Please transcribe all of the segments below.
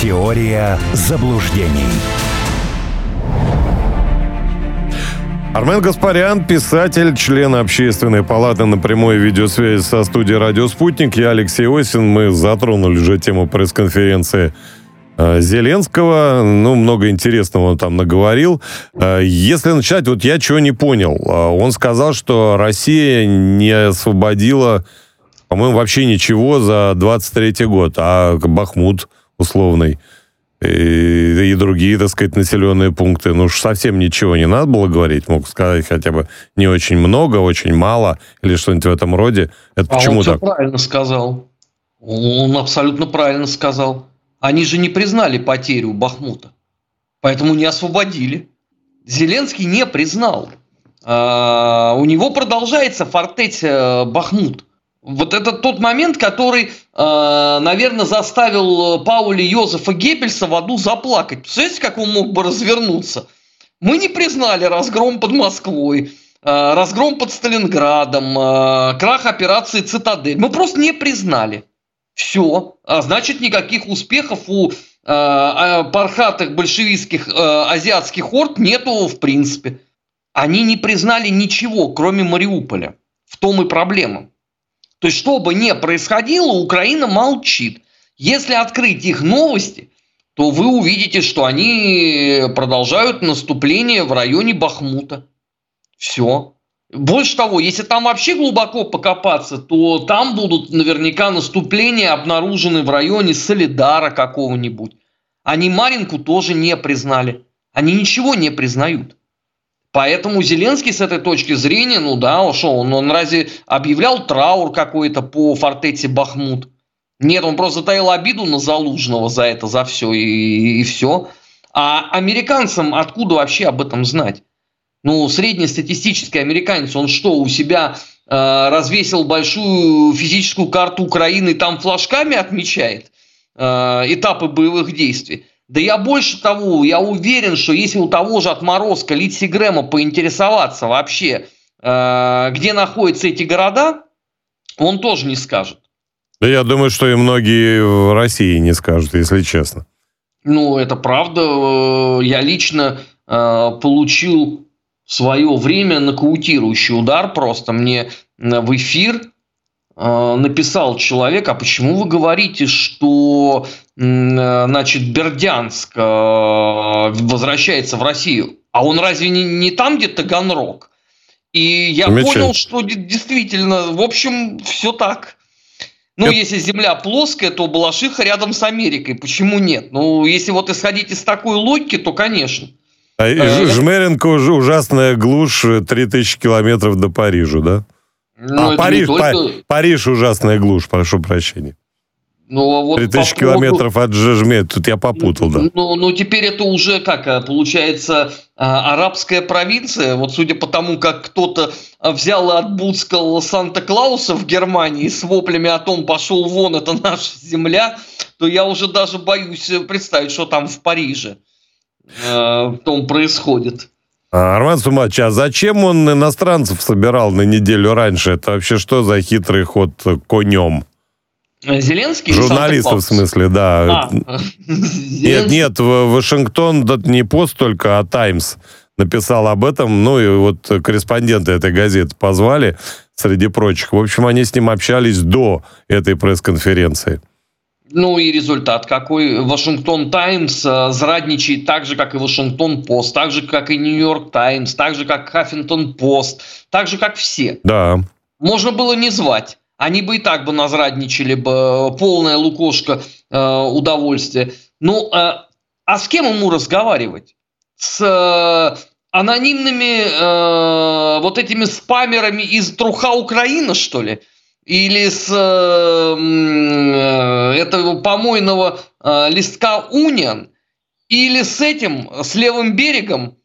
Теория заблуждений. Армен Гаспарян, писатель, член общественной палаты на прямой видеосвязи со студией «Радио Спутник». Я Алексей Осин. Мы затронули уже тему пресс-конференции э, Зеленского. Ну, много интересного он там наговорил. Э, если начать, вот я чего не понял. Э, он сказал, что Россия не освободила, по-моему, вообще ничего за 23 год, а Бахмут условный – и, и другие, так сказать, населенные пункты. Ну уж совсем ничего не надо было говорить. Мог сказать хотя бы не очень много, очень мало или что-нибудь в этом роде. Это а почему он так? правильно сказал. Он абсолютно правильно сказал. Они же не признали потерю Бахмута. Поэтому не освободили. Зеленский не признал. А, у него продолжается фортеть э, Бахмут. Вот это тот момент, который, э, наверное, заставил Пауля Йозефа Геббельса в аду заплакать. Представляете, как он мог бы развернуться? Мы не признали разгром под Москвой, э, разгром под Сталинградом, э, крах операции «Цитадель». Мы просто не признали. Все. А значит, никаких успехов у пархатых большевистских азиатских орд нету в принципе. Они не признали ничего, кроме Мариуполя. В том и проблема. То есть, что бы ни происходило, Украина молчит. Если открыть их новости, то вы увидите, что они продолжают наступление в районе Бахмута. Все. Больше того, если там вообще глубоко покопаться, то там будут наверняка наступления обнаружены в районе Солидара какого-нибудь. Они Маринку тоже не признали. Они ничего не признают. Поэтому Зеленский с этой точки зрения, ну да, ушел. Он, он разве объявлял траур какой-то по фортете Бахмут? Нет, он просто таил обиду на Залужного за это, за все и, и все. А американцам откуда вообще об этом знать? Ну, среднестатистический американец, он что, у себя э, развесил большую физическую карту Украины, там флажками отмечает э, этапы боевых действий? Да я больше того, я уверен, что если у того же отморозка Литси Грэма поинтересоваться вообще, э, где находятся эти города, он тоже не скажет. Да я думаю, что и многие в России не скажут, если честно. Ну, это правда. Э, я лично э, получил в свое время нокаутирующий удар просто мне в эфир написал человек, а почему вы говорите, что э, значит, Бердянск э, возвращается в Россию? А он разве не, не там, где Таганрог? И я понял, что действительно, в общем, все так. Ну, Это... если Земля плоская, то Балашиха рядом с Америкой. Почему нет? Ну, если вот исходить из такой логики, то, конечно. А Жмеренко уже ужасная глушь 3000 километров до Парижа, да? Ну, а Париж, только... Париж ужасная глушь, прошу прощения. Ну, а вот 3000 по километров от Жежме, тут я попутал, да. Ну, ну, теперь это уже как, э, получается, э, арабская провинция. Вот судя по тому, как кто-то взял и отбудскал Санта-Клауса в Германии с воплями о том, пошел вон, это наша земля, то я уже даже боюсь представить, что там в Париже э, том происходит. А, Арман Сумач, а зачем он иностранцев собирал на неделю раньше? Это вообще что за хитрый ход конем? Зеленский? Журналистов, в смысле, да. А, нет, нет, в Вашингтон не пост только, а Таймс написал об этом. Ну и вот корреспонденты этой газеты позвали, среди прочих. В общем, они с ним общались до этой пресс-конференции. Ну и результат какой? Вашингтон Таймс э, зрадничает так же, как и Вашингтон Пост, так же, как и Нью-Йорк Таймс, так же, как Хаффинтон Пост, так же, как все. Да. Можно было не звать. Они бы и так бы назрадничали бы, полная лукошка э, удовольствия. Ну, э, а с кем ему разговаривать? С э, анонимными э, вот этими спамерами из Труха Украина, что ли? Или с э, этого помойного э, листка Униан, или с этим, с левым берегом,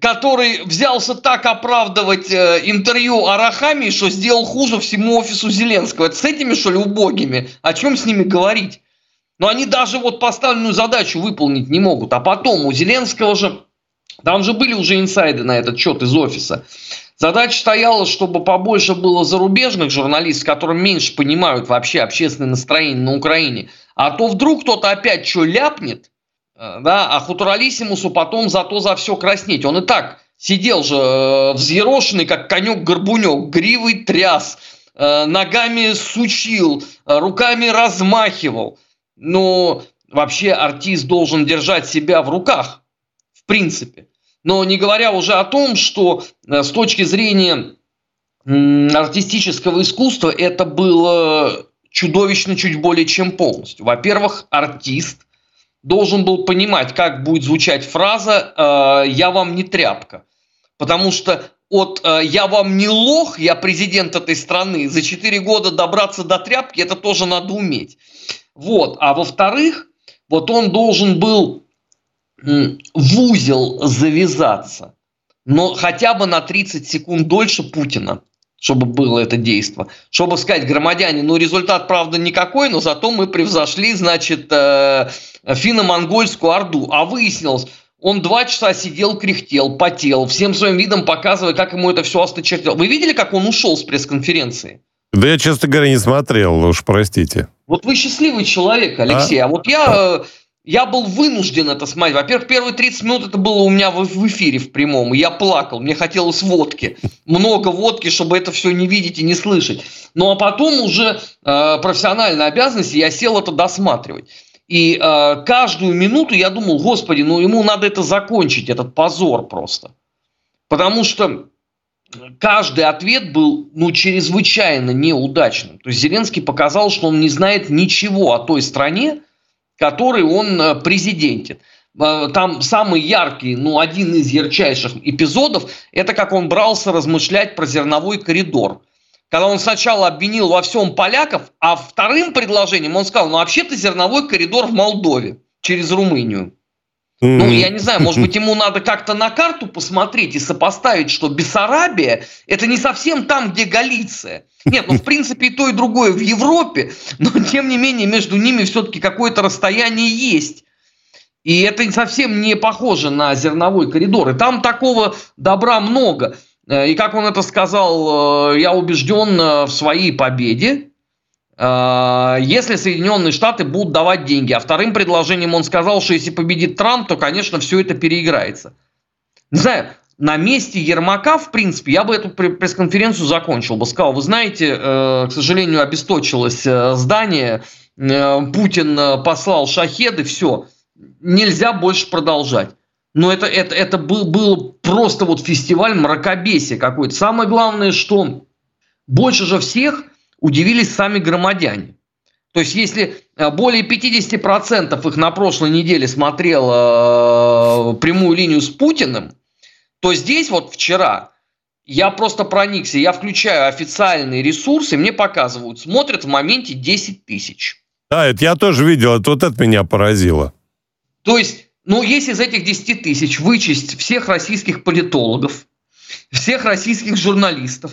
который взялся так оправдывать э, интервью Арахами, что сделал хуже всему офису Зеленского. Это с этими, что ли, убогими? О чем с ними говорить? Но они даже вот поставленную задачу выполнить не могут. А потом у Зеленского же, там же были уже инсайды на этот счет из офиса. Задача стояла, чтобы побольше было зарубежных журналистов, которые меньше понимают вообще общественное настроение на Украине. А то вдруг кто-то опять что ляпнет, э, да, а Хутуралисимусу потом зато за все краснеть. Он и так сидел же э, взъерошенный, как конек-горбунек, гривой тряс, э, ногами сучил, руками размахивал. Но вообще артист должен держать себя в руках, в принципе. Но не говоря уже о том, что с точки зрения артистического искусства это было чудовищно чуть более чем полностью. Во-первых, артист должен был понимать, как будет звучать фраза э, «я вам не тряпка». Потому что от э, «я вам не лох, я президент этой страны», за 4 года добраться до тряпки, это тоже надо уметь. Вот. А во-вторых, вот он должен был в узел завязаться, но хотя бы на 30 секунд дольше Путина чтобы было это действо. Чтобы сказать, громадяне, ну результат, правда, никакой, но зато мы превзошли, значит, э, финно-монгольскую орду. А выяснилось, он два часа сидел, кряхтел, потел, всем своим видом показывая, как ему это все осточертело. Вы видели, как он ушел с пресс-конференции? Да я, честно говоря, не смотрел, уж простите. Вот вы счастливый человек, Алексей. А, а вот я... Я был вынужден это смотреть. Во-первых, первые 30 минут это было у меня в, в эфире в прямом, и я плакал, мне хотелось водки. Много водки, чтобы это все не видеть и не слышать. Ну а потом уже э, профессиональная обязанность, я сел это досматривать. И э, каждую минуту я думал, господи, ну ему надо это закончить, этот позор просто. Потому что каждый ответ был ну, чрезвычайно неудачным. То есть Зеленский показал, что он не знает ничего о той стране, который он э, президентит. Э, там самый яркий, ну, один из ярчайших эпизодов, это как он брался размышлять про зерновой коридор. Когда он сначала обвинил во всем поляков, а вторым предложением он сказал, ну, вообще-то зерновой коридор в Молдове через Румынию. Ну, я не знаю, может быть, ему надо как-то на карту посмотреть и сопоставить, что Бессарабия – это не совсем там, где Галиция. Нет, ну, в принципе, и то, и другое в Европе, но, тем не менее, между ними все-таки какое-то расстояние есть. И это совсем не похоже на зерновой коридор. И там такого добра много. Э, и как он это сказал, э, я убежден э, в своей победе, если Соединенные Штаты будут давать деньги. А вторым предложением он сказал, что если победит Трамп, то, конечно, все это переиграется. Не знаю, на месте Ермака, в принципе, я бы эту пресс-конференцию закончил бы. Сказал, вы знаете, к сожалению, обесточилось здание, Путин послал шахеды, все, нельзя больше продолжать. Но это, это, это был, был просто вот фестиваль мракобесия какой-то. Самое главное, что больше же всех – удивились сами громадяне. То есть, если э, более 50% их на прошлой неделе смотрело э, прямую линию с Путиным, то здесь вот вчера я просто проникся, я включаю официальные ресурсы, мне показывают, смотрят в моменте 10 тысяч. Да, это я тоже видел, это вот это меня поразило. То есть, ну, если из этих 10 тысяч вычесть всех российских политологов, всех российских журналистов,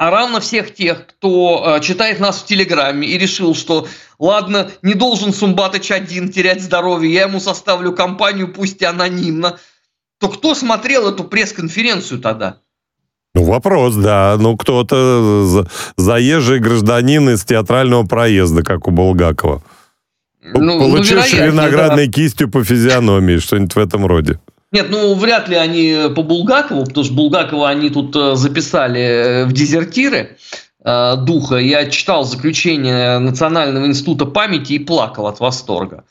а равно всех тех, кто э, читает нас в Телеграме и решил, что ладно, не должен Сумбатыч один терять здоровье, я ему составлю компанию, пусть и анонимно, то кто смотрел эту пресс-конференцию тогда? Ну, вопрос, да. Ну, кто-то заезжий гражданин из театрального проезда, как у Булгакова. Ну, Получивший ну, виноградной да. кистью по физиономии, что-нибудь в этом роде. Нет, ну вряд ли они по Булгакову, потому что Булгакова они тут э, записали э, в дезертиры э, духа. Я читал заключение Национального института памяти и плакал от восторга.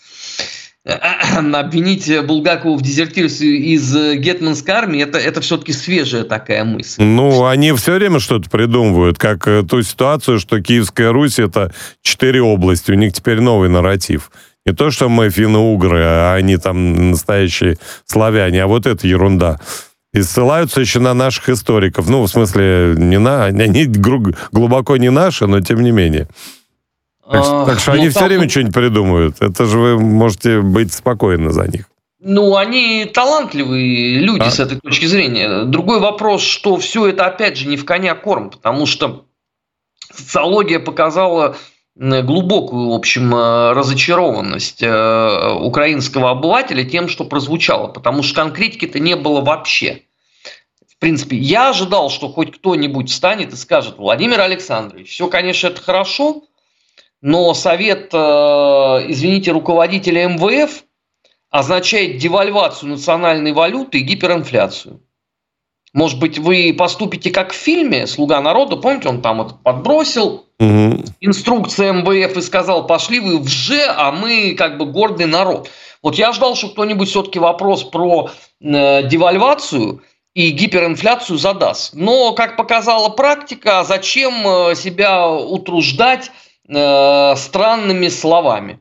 Обвинить Булгакову в дезертирстве из гетманской армии это, это все-таки свежая такая мысль. Ну, они все время что-то придумывают, как ту ситуацию, что Киевская Русь это четыре области, у них теперь новый нарратив. Не то, что мы финно-угры, а они там настоящие славяне, а вот это ерунда. И ссылаются еще на наших историков. Ну, в смысле, не на, они глубоко не наши, но тем не менее. Так, а, так что ну, они все время что-нибудь придумывают. Это же вы можете быть спокойны за них. Ну, они талантливые люди а? с этой точки зрения. Другой вопрос, что все это, опять же, не в коня корм, потому что социология показала глубокую, в общем, э, разочарованность э, украинского обывателя тем, что прозвучало, потому что конкретики-то не было вообще. В принципе, я ожидал, что хоть кто-нибудь встанет и скажет, Владимир Александрович, все, конечно, это хорошо, но совет, извините, руководителя МВФ означает девальвацию национальной валюты и гиперинфляцию. Может быть, вы поступите как в фильме «Слуга народа», помните, он там это подбросил угу. инструкция МВФ и сказал, пошли вы в Ж, а мы как бы гордый народ. Вот я ждал, что кто-нибудь все-таки вопрос про э, девальвацию и гиперинфляцию задаст. Но, как показала практика, зачем э, себя утруждать э, странными словами?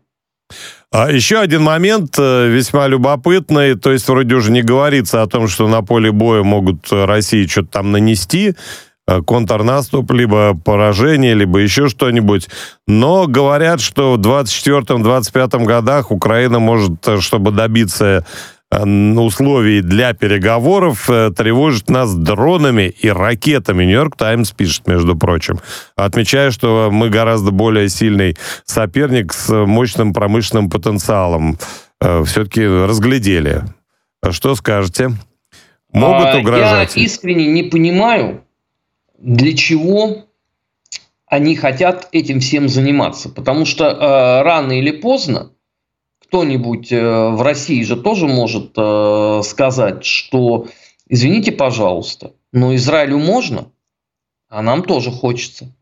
А еще один момент э, весьма любопытный, то есть вроде уже не говорится о том, что на поле боя могут России что-то там нанести, э, контрнаступ, либо поражение, либо еще что-нибудь. Но говорят, что в 24-25 годах Украина может, э, чтобы добиться Э, условий для переговоров э, тревожит нас дронами и ракетами. Нью-Йорк Таймс пишет, между прочим. Отмечая, что мы гораздо более сильный соперник с мощным промышленным потенциалом. Э, все-таки разглядели. Что скажете? Могут а, угрожать? Я искренне не понимаю, для чего они хотят этим всем заниматься. Потому что э, рано или поздно кто-нибудь э, в России же тоже может э, сказать, что извините, пожалуйста, но Израилю можно, а нам тоже хочется.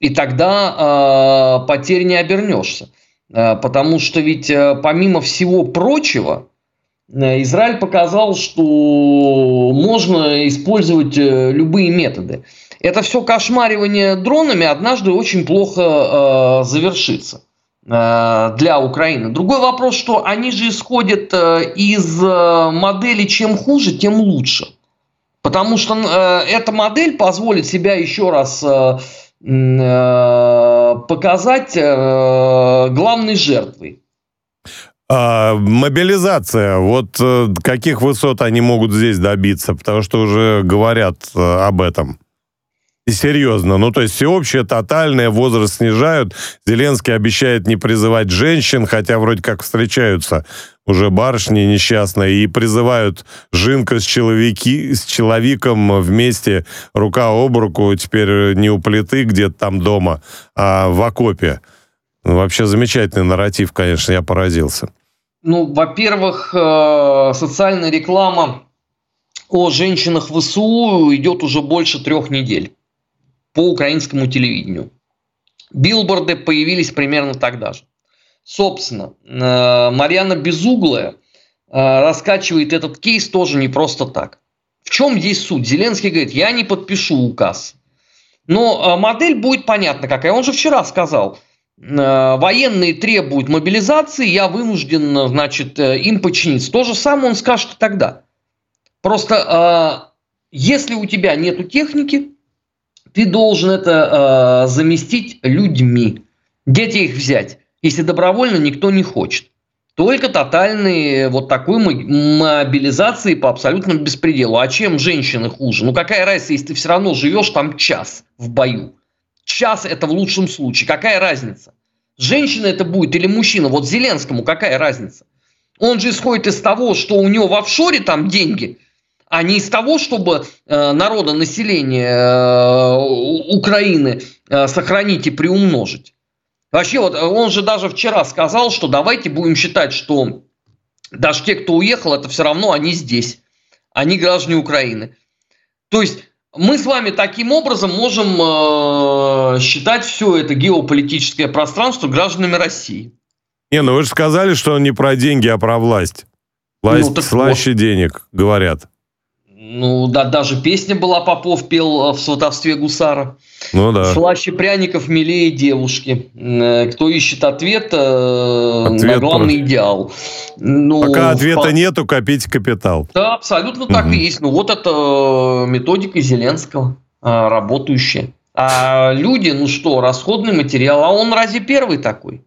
И тогда э, потерь не обернешься. Потому что ведь помимо всего прочего, Израиль показал, что можно использовать любые методы. Это все кошмаривание дронами однажды очень плохо завершится. Э, для Украины. Другой вопрос, что они же исходят э, из э, модели чем хуже, тем лучше. Потому что эта модель позволит себя еще раз показать главной жертвой. А, мобилизация. Вот каких высот они могут здесь добиться? Потому что уже говорят об этом. Серьезно. Ну, то есть всеобщее, тотальное, возраст снижают. Зеленский обещает не призывать женщин, хотя вроде как встречаются уже барышни несчастные и призывают Жинка с, человеки, с человеком вместе, рука об руку, теперь не у плиты где-то там дома, а в окопе. Ну, вообще замечательный нарратив, конечно, я поразился. Ну, во-первых, э, социальная реклама о женщинах в СУ идет уже больше трех недель по украинскому телевидению. Билборды появились примерно тогда же. Собственно, э, Марьяна Безуглая э, раскачивает этот кейс тоже не просто так. В чем здесь суть? Зеленский говорит, я не подпишу указ. Но э, модель будет понятна какая. Он же вчера сказал, военные требуют мобилизации, я вынужден, значит, им подчиниться. То же самое он скажет тогда. Просто если у тебя нету техники, ты должен это э, заместить людьми. Где их взять, если добровольно никто не хочет? Только тотальной вот такой мобилизации по абсолютному беспределу. А чем женщины хуже? Ну какая разница, если ты все равно живешь там час в бою? Час это в лучшем случае. Какая разница? Женщина это будет или мужчина? Вот Зеленскому какая разница? Он же исходит из того, что у него в офшоре там деньги – а не из того, чтобы э, народа, населения э, Украины э, сохранить и приумножить. Вообще, вот он же даже вчера сказал, что давайте будем считать, что даже те, кто уехал, это все равно они здесь. Они граждане Украины. То есть мы с вами таким образом можем э, считать все это геополитическое пространство гражданами России. Не, ну вы же сказали, что он не про деньги, а про власть. Власть ну, слаще вот. денег, говорят. Ну, да, даже песня была, Попов пел э, в сватовстве гусара. Ну да. Слаще пряников, милее девушки. Э, кто ищет ответ, э, Ответ на главный про... идеал. Ну, Пока ответа по... нету, копить капитал. Да, абсолютно угу. так и есть. Ну, вот это методика Зеленского, работающая. А люди, ну что, расходный материал, а он разве первый такой?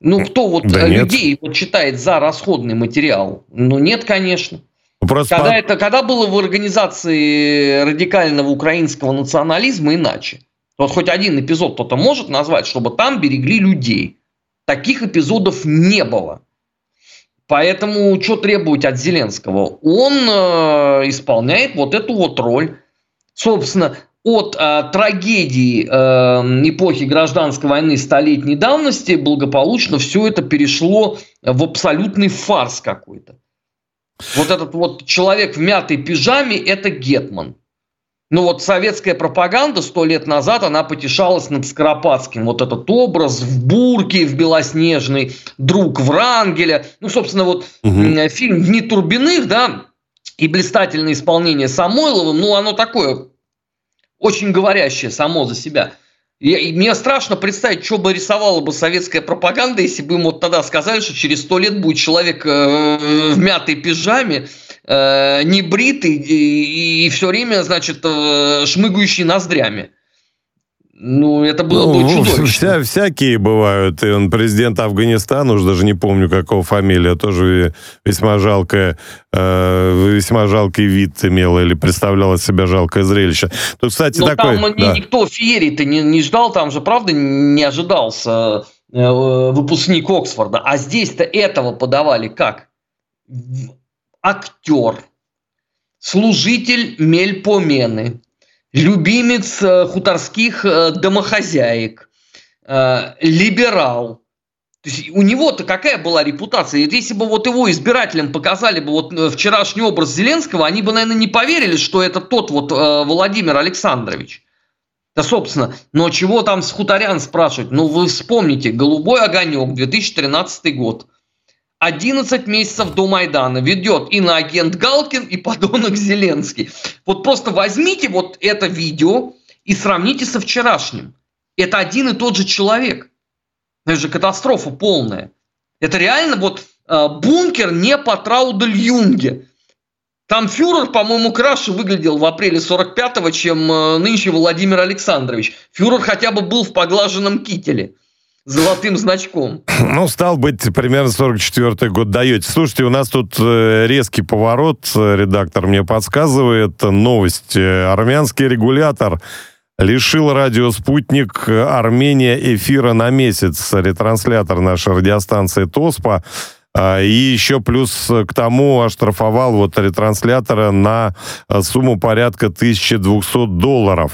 Ну, кто вот да людей вот считает за расходный материал? Ну, нет, конечно. Просто когда, это, когда было в организации радикального украинского национализма иначе? Вот хоть один эпизод кто-то может назвать, чтобы там берегли людей. Таких эпизодов не было. Поэтому что требовать от Зеленского? Он э, исполняет вот эту вот роль. Собственно, от э, трагедии э, эпохи гражданской войны столетней давности благополучно все это перешло в абсолютный фарс какой-то. Вот этот вот человек в мятой пижаме – это Гетман. Ну вот советская пропаганда сто лет назад, она потешалась над Скоропадским. Вот этот образ в бурке, в белоснежный, друг Врангеля. Ну, собственно, вот угу. фильм «Дни Турбиных», да, и блистательное исполнение Самойловым, ну, оно такое очень говорящее само за себя. И мне страшно представить, что бы рисовала бы советская пропаганда, если бы им вот тогда сказали, что через сто лет будет человек э, в мятой пижаме, э, небритый и, и все время, значит, э, шмыгающий ноздрями. Ну, это было ну, бы чудовищно. Вся, всякие бывают. И он президент Афганистана, уже даже не помню, какого фамилия, тоже весьма жалкая, э, весьма жалкий вид имел или представляло себя жалкое зрелище. Тут, кстати, Но такой... там да. никто феерии-то не, не ждал, там же, правда, не ожидался э, выпускник Оксфорда. А здесь-то этого подавали как? Актер, служитель мельпомены, любимец э, хуторских э, домохозяек, э, либерал. То есть у него-то какая была репутация? Если бы вот его избирателям показали бы вот вчерашний образ Зеленского, они бы, наверное, не поверили, что это тот вот Владимир Александрович. Да, собственно, но чего там с хуторян спрашивать? Ну, вы вспомните, «Голубой огонек», 2013 год. 11 месяцев до Майдана ведет иноагент Галкин и подонок Зеленский. Вот просто возьмите вот это видео и сравните со вчерашним. Это один и тот же человек. Это же катастрофа полная. Это реально вот э, бункер не по Траудель-Юнге. Там фюрер, по-моему, краше выглядел в апреле 45-го, чем э, нынче Владимир Александрович. Фюрер хотя бы был в поглаженном кителе золотым значком. Ну, стал быть, примерно 44-й год даете. Слушайте, у нас тут э, резкий поворот, редактор мне подсказывает. Новость. Армянский регулятор лишил радио «Спутник» Армения эфира на месяц. Ретранслятор нашей радиостанции «Тоспа» и еще плюс к тому оштрафовал вот ретранслятора на а, сумму порядка 1200 долларов.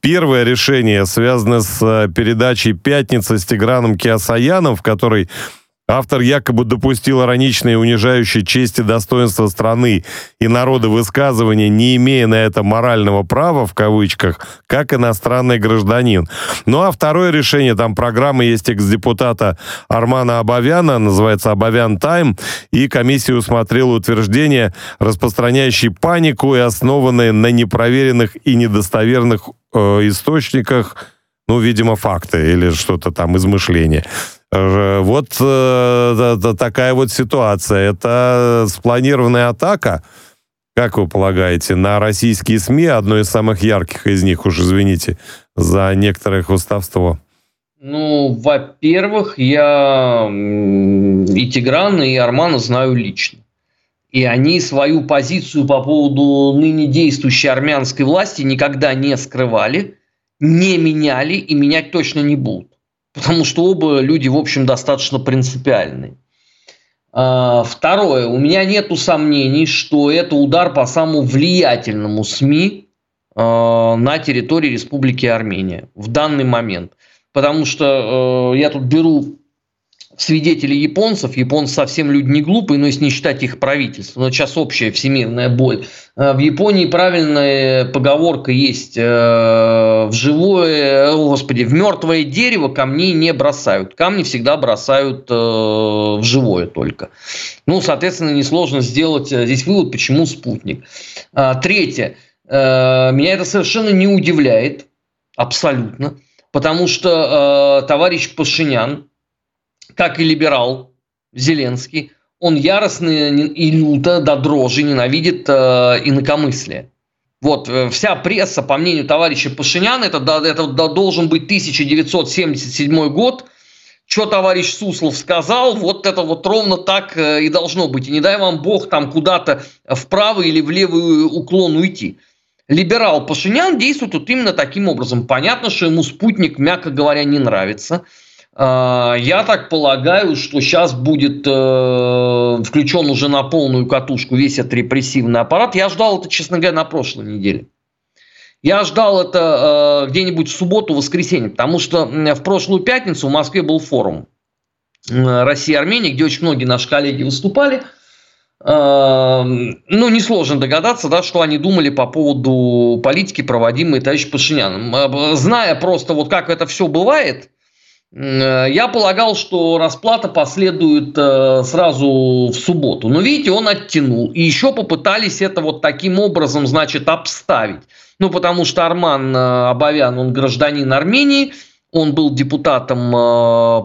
Первое решение связано с а, передачей «Пятница» с Тиграном Киасаяном, в которой Автор якобы допустил ироничные унижающие честь и достоинство страны и народа высказывания, не имея на это морального права, в кавычках, как иностранный гражданин. Ну а второе решение, там программа есть экс-депутата Армана Абавяна, называется «Абавян Тайм», и комиссия усмотрела утверждение, распространяющие панику и основанные на непроверенных и недостоверных э, источниках, ну, видимо, факты или что-то там, измышления. Э, вот э, такая вот ситуация. Это спланированная атака, как вы полагаете, на российские СМИ, одно из самых ярких из них, уж извините, за некоторое хвостовство? Ну, во-первых, я и Тиграна, и Армана знаю лично. И они свою позицию по поводу ныне действующей армянской власти никогда не скрывали, не меняли и менять точно не будут потому что оба люди, в общем, достаточно принципиальные. А, второе. У меня нет сомнений, что это удар по самому влиятельному СМИ а, на территории Республики Армения в данный момент. Потому что э, я тут беру свидетели японцев. Японцы совсем люди не глупые, но если не считать их правительство. Но сейчас общая всемирная боль. Э, в Японии правильная поговорка есть. Э, в живое, господи, в мертвое дерево камней не бросают. Камни всегда бросают э, в живое только. Ну, соответственно, несложно сделать здесь вывод, почему спутник. Третье. Меня это совершенно не удивляет. Абсолютно. Потому что товарищ Пашинян, как и либерал Зеленский, он яростно и люто до дрожи ненавидит э, инакомыслие. Вот, э, вся пресса, по мнению товарища Пашиняна, это, это должен быть 1977 год, что товарищ Суслов сказал, вот это вот ровно так э, и должно быть. И не дай вам бог там куда-то вправо или в левый уклон уйти. Либерал Пашинян действует вот именно таким образом. Понятно, что ему спутник, мягко говоря, не нравится – я так полагаю, что сейчас будет э, включен уже на полную катушку весь этот репрессивный аппарат. Я ждал это, честно говоря, на прошлой неделе. Я ждал это э, где-нибудь в субботу, воскресенье, потому что в прошлую пятницу в Москве был форум э, России и Армении, где очень многие наши коллеги выступали. Э, ну, несложно догадаться, да, что они думали по поводу политики, проводимой товарищем Пашиняном. Зная просто вот как это все бывает, я полагал, что расплата последует э, сразу в субботу. Но видите, он оттянул. И еще попытались это вот таким образом, значит, обставить. Ну, потому что Арман э, Абавян, он гражданин Армении, он был депутатом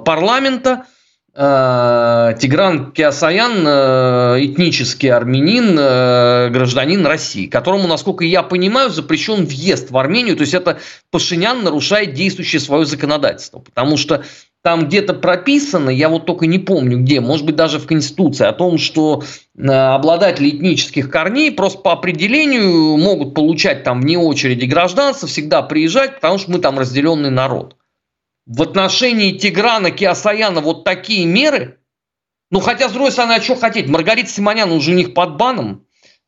парламента, Э, Тигран Киасаян, э, этнический армянин, э, гражданин России, которому, насколько я понимаю, запрещен въезд в Армению. То есть это Пашинян нарушает действующее свое законодательство. Потому что там где-то прописано, я вот только не помню где, может быть даже в Конституции, о том, что обладатели этнических корней просто по определению могут получать там вне очереди гражданство, всегда приезжать, потому что мы там разделенный народ в отношении Тиграна Киасаяна вот такие меры, ну, хотя, с другой стороны, а что хотеть? Маргарита Симонян, уже у них под баном,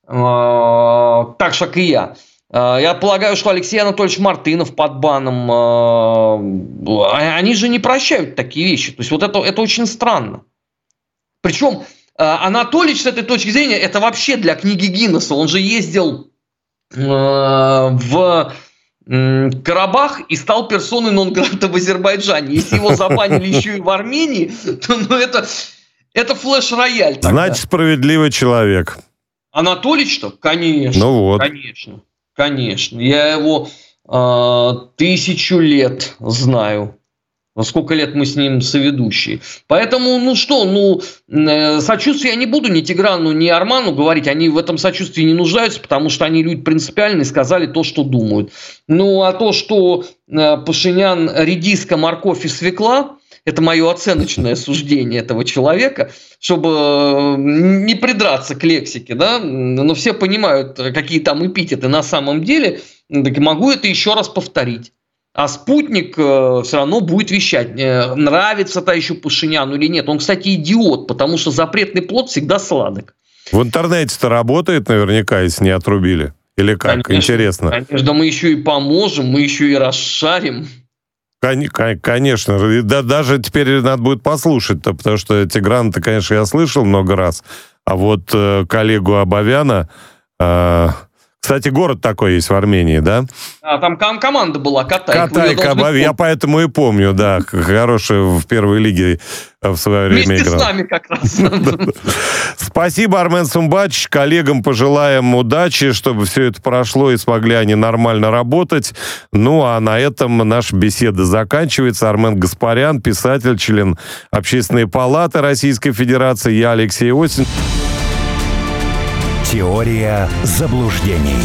э, так же, как и я. Э, я полагаю, что Алексей Анатольевич Мартынов под баном. Э, они же не прощают такие вещи. То есть, вот это, это очень странно. Причем Анатольевич, с этой точки зрения, это вообще для книги Гиннесса. Он же ездил в Карабах и стал персоной нон-грата в Азербайджане. Если его забанили еще и в Армении, то ну, это, это флеш-рояль. Значит, справедливый человек. Анатолич-то? Конечно. Ну вот. Конечно. Конечно. Я его э, тысячу лет знаю. Ну, сколько лет мы с ним соведущие. Поэтому, ну что, ну, э, сочувствие я не буду ни Тиграну, ни Арману говорить. Они в этом сочувствии не нуждаются, потому что они люди принципиальные, сказали то, что думают. Ну, а то, что э, Пашинян редиска, морковь и свекла, это мое оценочное суждение этого человека, чтобы э, не придраться к лексике, да, но все понимают, какие там эпитеты на самом деле, так могу это еще раз повторить. А спутник э, все равно будет вещать, э, нравится еще Пашиняну или нет. Он, кстати, идиот, потому что запретный плод всегда сладок. В интернете-то работает наверняка, если не отрубили. Или как? Конечно, Интересно. Конечно, мы еще и поможем, мы еще и расшарим. Конечно, да, даже теперь надо будет послушать-то, потому что Тигран-то, конечно, я слышал много раз, а вот э, коллегу Абавяна э, кстати, город такой есть в Армении, да? А, там ком- команда была, Катайка. Катайка, должны... я поэтому и помню, да, хорошая в первой лиге в свое время Вместе играл. с нами как раз. Спасибо, Армен Сумбач. Коллегам пожелаем удачи, чтобы все это прошло и смогли они нормально работать. Ну, а на этом наша беседа заканчивается. Армен Гаспарян, писатель, член Общественной палаты Российской Федерации. Я Алексей Осин. Теория заблуждений.